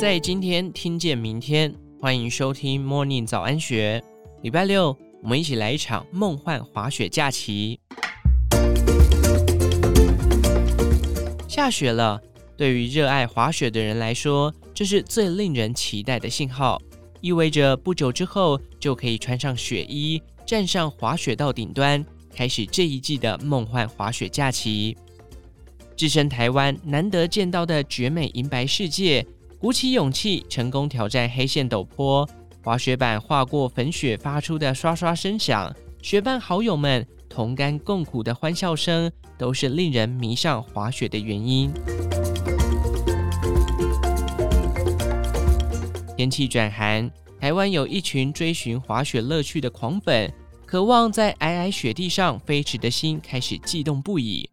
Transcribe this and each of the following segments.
在今天听见明天，欢迎收听 Morning 早安学。礼拜六，我们一起来一场梦幻滑雪假期。下雪了，对于热爱滑雪的人来说，这是最令人期待的信号，意味着不久之后就可以穿上雪衣，站上滑雪道顶端，开始这一季的梦幻滑雪假期。置身台湾难得见到的绝美银白世界。鼓起勇气，成功挑战黑线陡坡，滑雪板划过粉雪发出的刷刷声响，雪伴好友们同甘共苦的欢笑声，都是令人迷上滑雪的原因。天气转寒，台湾有一群追寻滑雪乐趣的狂粉，渴望在皑皑雪地上飞驰的心开始悸动不已。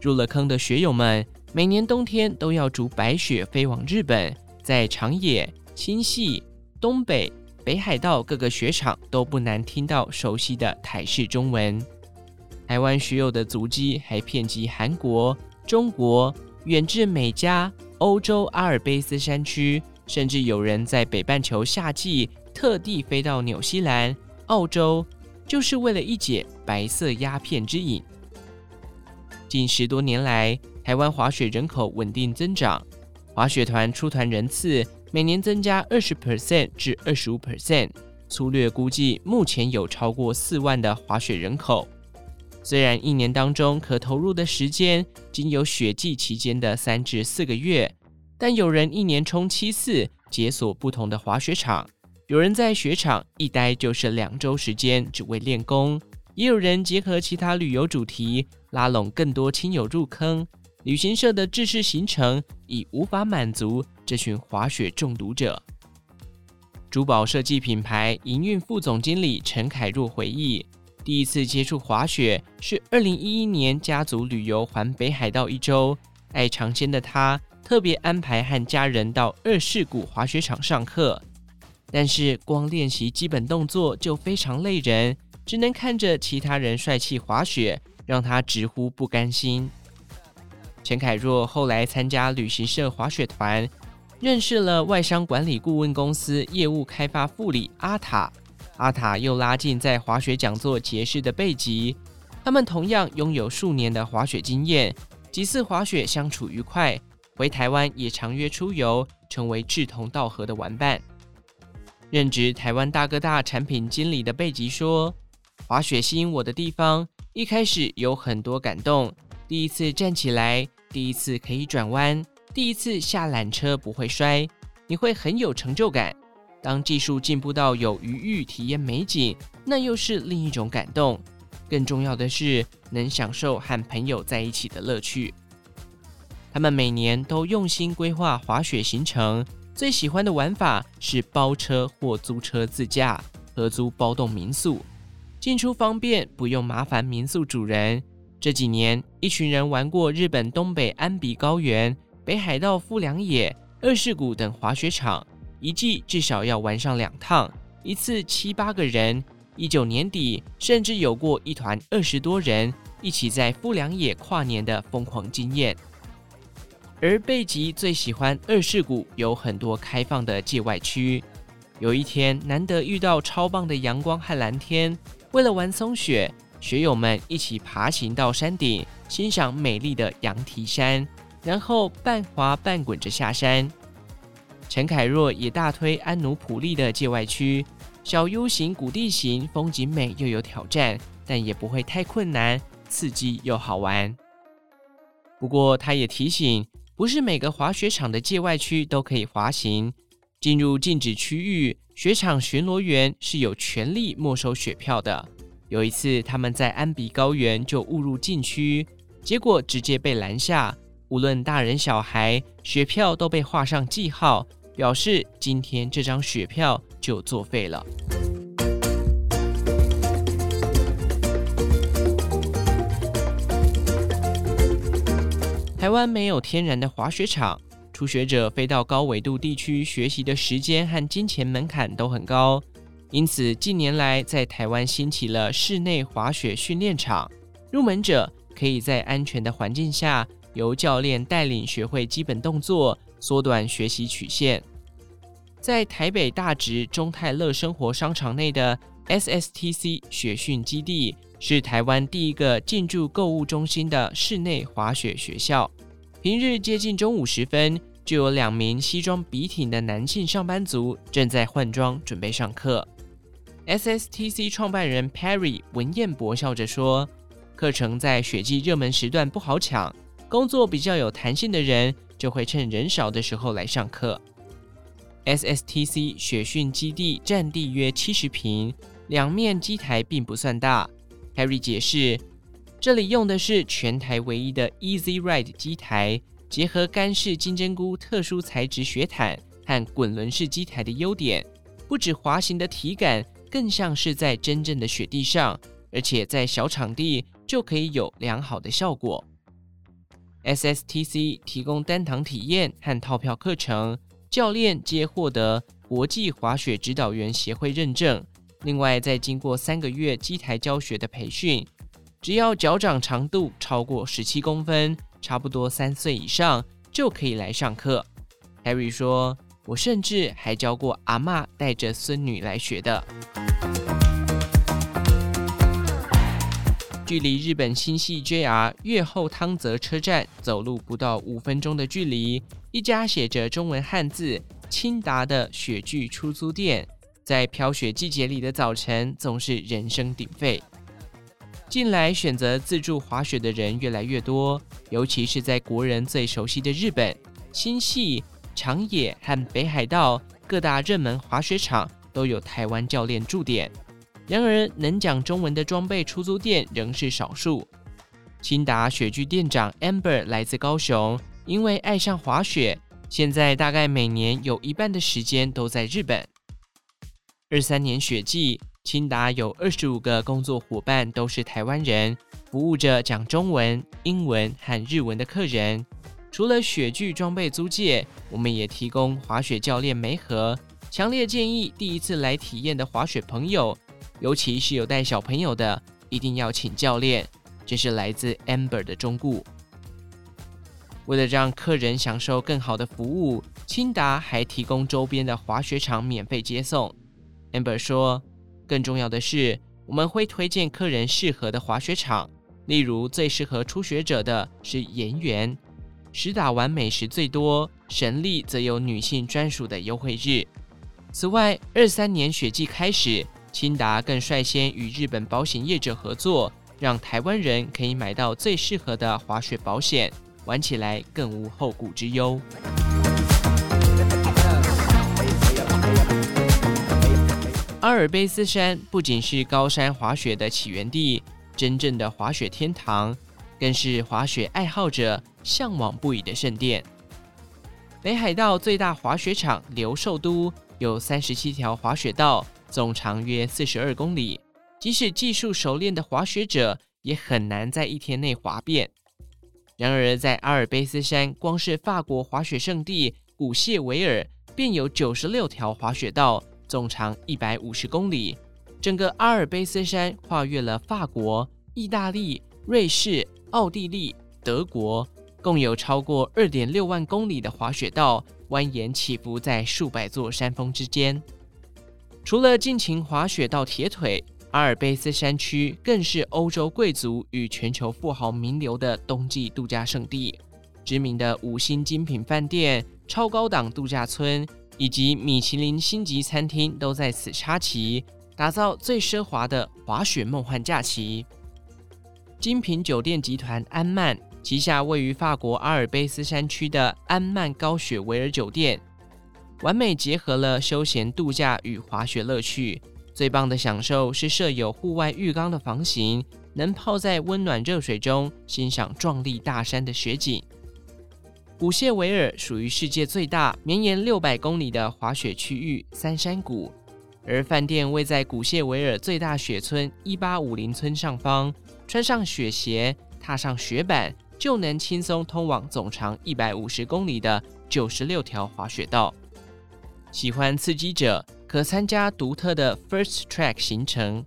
入了坑的雪友们，每年冬天都要逐白雪飞往日本。在长野、新潟、东北、北海道各个雪场都不难听到熟悉的台式中文。台湾雪友的足迹还遍及韩国、中国，远至美加、欧洲阿尔卑斯山区，甚至有人在北半球夏季特地飞到纽西兰、澳洲，就是为了一解白色鸦片之瘾。近十多年来，台湾滑雪人口稳定增长。滑雪团出团人次每年增加二十 percent 至二十五 percent，粗略估计目前有超过四万的滑雪人口。虽然一年当中可投入的时间仅有雪季期间的三至四个月，但有人一年冲七次，解锁不同的滑雪场；有人在雪场一待就是两周时间，只为练功；也有人结合其他旅游主题，拉拢更多亲友入坑。旅行社的制式行程已无法满足这群滑雪中毒者。珠宝设计品牌营运副总经理陈凯若回忆，第一次接触滑雪是二零一一年家族旅游环北海道一周，爱尝鲜的他特别安排和家人到二世谷滑雪场上课，但是光练习基本动作就非常累人，只能看着其他人帅气滑雪，让他直呼不甘心。陈凯若后来参加旅行社滑雪团，认识了外商管理顾问公司业务开发副理阿塔。阿塔又拉近在滑雪讲座结识的贝吉，他们同样拥有数年的滑雪经验，几次滑雪相处愉快，回台湾也常约出游，成为志同道合的玩伴。任职台湾大哥大产品经理的贝吉说：“滑雪吸引我的地方，一开始有很多感动，第一次站起来。”第一次可以转弯，第一次下缆车不会摔，你会很有成就感。当技术进步到有余裕体验美景，那又是另一种感动。更重要的是，能享受和朋友在一起的乐趣。他们每年都用心规划滑雪行程，最喜欢的玩法是包车或租车自驾，合租包栋民宿，进出方便，不用麻烦民宿主人。这几年，一群人玩过日本东北安比高原、北海道富良野、二世谷等滑雪场，一季至少要玩上两趟，一次七八个人。一九年底，甚至有过一团二十多人一起在富良野跨年的疯狂经验。而贝吉最喜欢二世谷，有很多开放的界外区。有一天，难得遇到超棒的阳光和蓝天，为了玩松雪。学友们一起爬行到山顶，欣赏美丽的羊蹄山，然后半滑半滚着下山。陈凯若也大推安努普利的界外区，小 U 型谷地形，风景美又有挑战，但也不会太困难，刺激又好玩。不过他也提醒，不是每个滑雪场的界外区都可以滑行，进入禁止区域，雪场巡逻员是有权利没收雪票的。有一次，他们在安比高原就误入禁区，结果直接被拦下。无论大人小孩，雪票都被画上记号，表示今天这张雪票就作废了。台湾没有天然的滑雪场，初学者飞到高纬度地区学习的时间和金钱门槛都很高。因此，近年来在台湾兴起了室内滑雪训练场，入门者可以在安全的环境下，由教练带领学会基本动作，缩短学习曲线。在台北大直中泰乐生活商场内的 SSTC 雪训基地，是台湾第一个进驻购物中心的室内滑雪学校。平日接近中午时分，就有两名西装笔挺的男性上班族正在换装准备上课。SSTC 创办人 Perry 文彦博笑着说：“课程在雪季热门时段不好抢，工作比较有弹性的人就会趁人少的时候来上课。SSTC 雪训基地占地约七十坪，两面机台并不算大。Perry 解释，这里用的是全台唯一的 Easy Ride 机台，结合干式金针菇特殊材质雪毯和滚轮式机台的优点，不止滑行的体感。”更像是在真正的雪地上，而且在小场地就可以有良好的效果。SSTC 提供单堂体验和套票课程，教练皆获得国际滑雪指导员协会认证。另外，再经过三个月机台教学的培训，只要脚掌长度超过十七公分，差不多三岁以上就可以来上课。Harry 说。我甚至还教过阿嬷带着孙女来学的。距离日本新系 JR 越后汤泽车站走路不到五分钟的距离，一家写着中文汉字“青达”的雪具出租店，在飘雪季节里的早晨总是人声鼎沸。近来选择自助滑雪的人越来越多，尤其是在国人最熟悉的日本新潟。长野和北海道各大热门滑雪场都有台湾教练驻点，然而能讲中文的装备出租店仍是少数。青达雪具店长 Amber 来自高雄，因为爱上滑雪，现在大概每年有一半的时间都在日本。二三年雪季，青达有二十五个工作伙伴都是台湾人，服务着讲中文、英文和日文的客人。除了雪具装备租借，我们也提供滑雪教练梅和。强烈建议第一次来体验的滑雪朋友，尤其是有带小朋友的，一定要请教练。这是来自 Amber 的忠告。为了让客人享受更好的服务，青达还提供周边的滑雪场免费接送。Amber 说，更重要的是，我们会推荐客人适合的滑雪场，例如最适合初学者的是岩园。实打完美食最多，神力则有女性专属的优惠日。此外，二三年雪季开始，青达更率先与日本保险业者合作，让台湾人可以买到最适合的滑雪保险，玩起来更无后顾之忧。阿尔卑斯山不仅是高山滑雪的起源地，真正的滑雪天堂。更是滑雪爱好者向往不已的圣殿。北海道最大滑雪场留寿都有三十七条滑雪道，总长约四十二公里。即使技术熟练的滑雪者，也很难在一天内滑遍。然而，在阿尔卑斯山，光是法国滑雪胜地古谢维尔，便有九十六条滑雪道，总长一百五十公里。整个阿尔卑斯山跨越了法国、意大利、瑞士。奥地利、德国共有超过二点六万公里的滑雪道，蜿蜒起伏在数百座山峰之间。除了尽情滑雪到铁腿，阿尔卑斯山区更是欧洲贵族与全球富豪名流的冬季度假胜地。知名的五星精品饭店、超高档度假村以及米其林星级餐厅都在此插旗，打造最奢华的滑雪梦幻假期。精品酒店集团安曼旗下位于法国阿尔卑斯山区的安曼高雪维尔酒店，完美结合了休闲度假与滑雪乐趣。最棒的享受是设有户外浴缸的房型，能泡在温暖热水中欣赏壮丽大山的雪景。古谢维尔属于世界最大、绵延六百公里的滑雪区域三山谷，而饭店位在古谢维尔最大雪村一八五零村上方。穿上雪鞋，踏上雪板，就能轻松通往总长一百五十公里的九十六条滑雪道。喜欢刺激者可参加独特的 First Track 行程，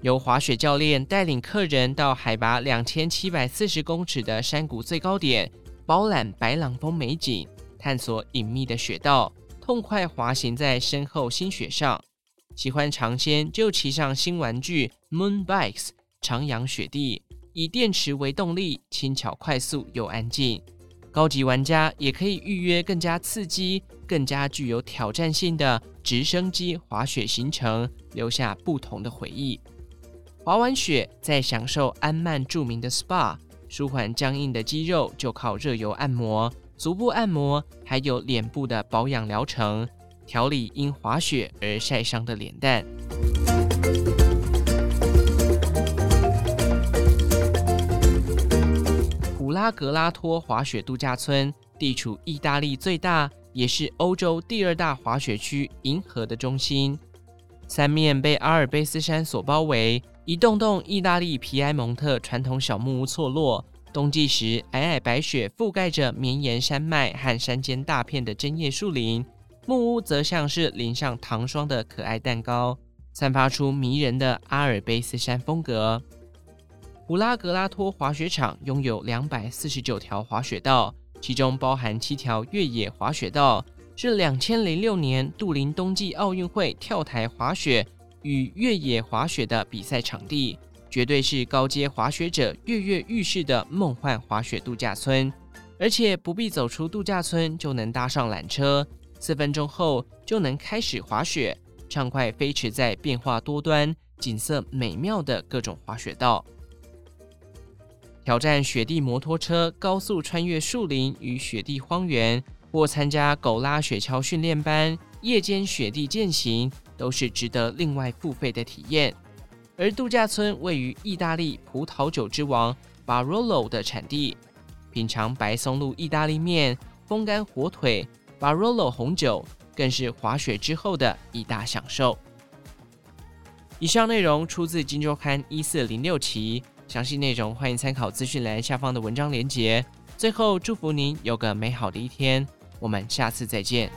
由滑雪教练带领客人到海拔两千七百四十公尺的山谷最高点，饱览白朗峰美景，探索隐秘的雪道，痛快滑行在深厚新雪上。喜欢尝鲜就骑上新玩具 Moon Bikes，徜徉雪地，以电池为动力，轻巧快速又安静。高级玩家也可以预约更加刺激、更加具有挑战性的直升机滑雪行程，留下不同的回忆。滑完雪，再享受安曼著名的 SPA，舒缓僵硬的肌肉就靠热油按摩、足部按摩，还有脸部的保养疗程。调理因滑雪而晒伤的脸蛋。普拉格拉托滑雪度假村地处意大利最大，也是欧洲第二大滑雪区——银河的中心，三面被阿尔卑斯山所包围，一栋栋意大利皮埃蒙特传统小木屋错落。冬季时，皑皑白雪覆盖着绵延山脉和山间大片的针叶树林。木屋则像是淋上糖霜的可爱蛋糕，散发出迷人的阿尔卑斯山风格。普拉格拉托滑雪场拥有两百四十九条滑雪道，其中包含七条越野滑雪道，是两千零六年杜林冬季奥运会跳台滑雪与越野滑雪的比赛场地，绝对是高阶滑雪者跃跃欲试的梦幻滑雪度假村。而且不必走出度假村就能搭上缆车。四分钟后就能开始滑雪，畅快飞驰在变化多端、景色美妙的各种滑雪道，挑战雪地摩托车高速穿越树林与雪地荒原，或参加狗拉雪橇训练班、夜间雪地健行，都是值得另外付费的体验。而度假村位于意大利葡萄酒之王巴罗洛的产地，品尝白松露意大利面、风干火腿。Barolo 红酒更是滑雪之后的一大享受。以上内容出自《金周刊》一四零六期，详细内容欢迎参考资讯栏下方的文章连接。最后，祝福您有个美好的一天，我们下次再见。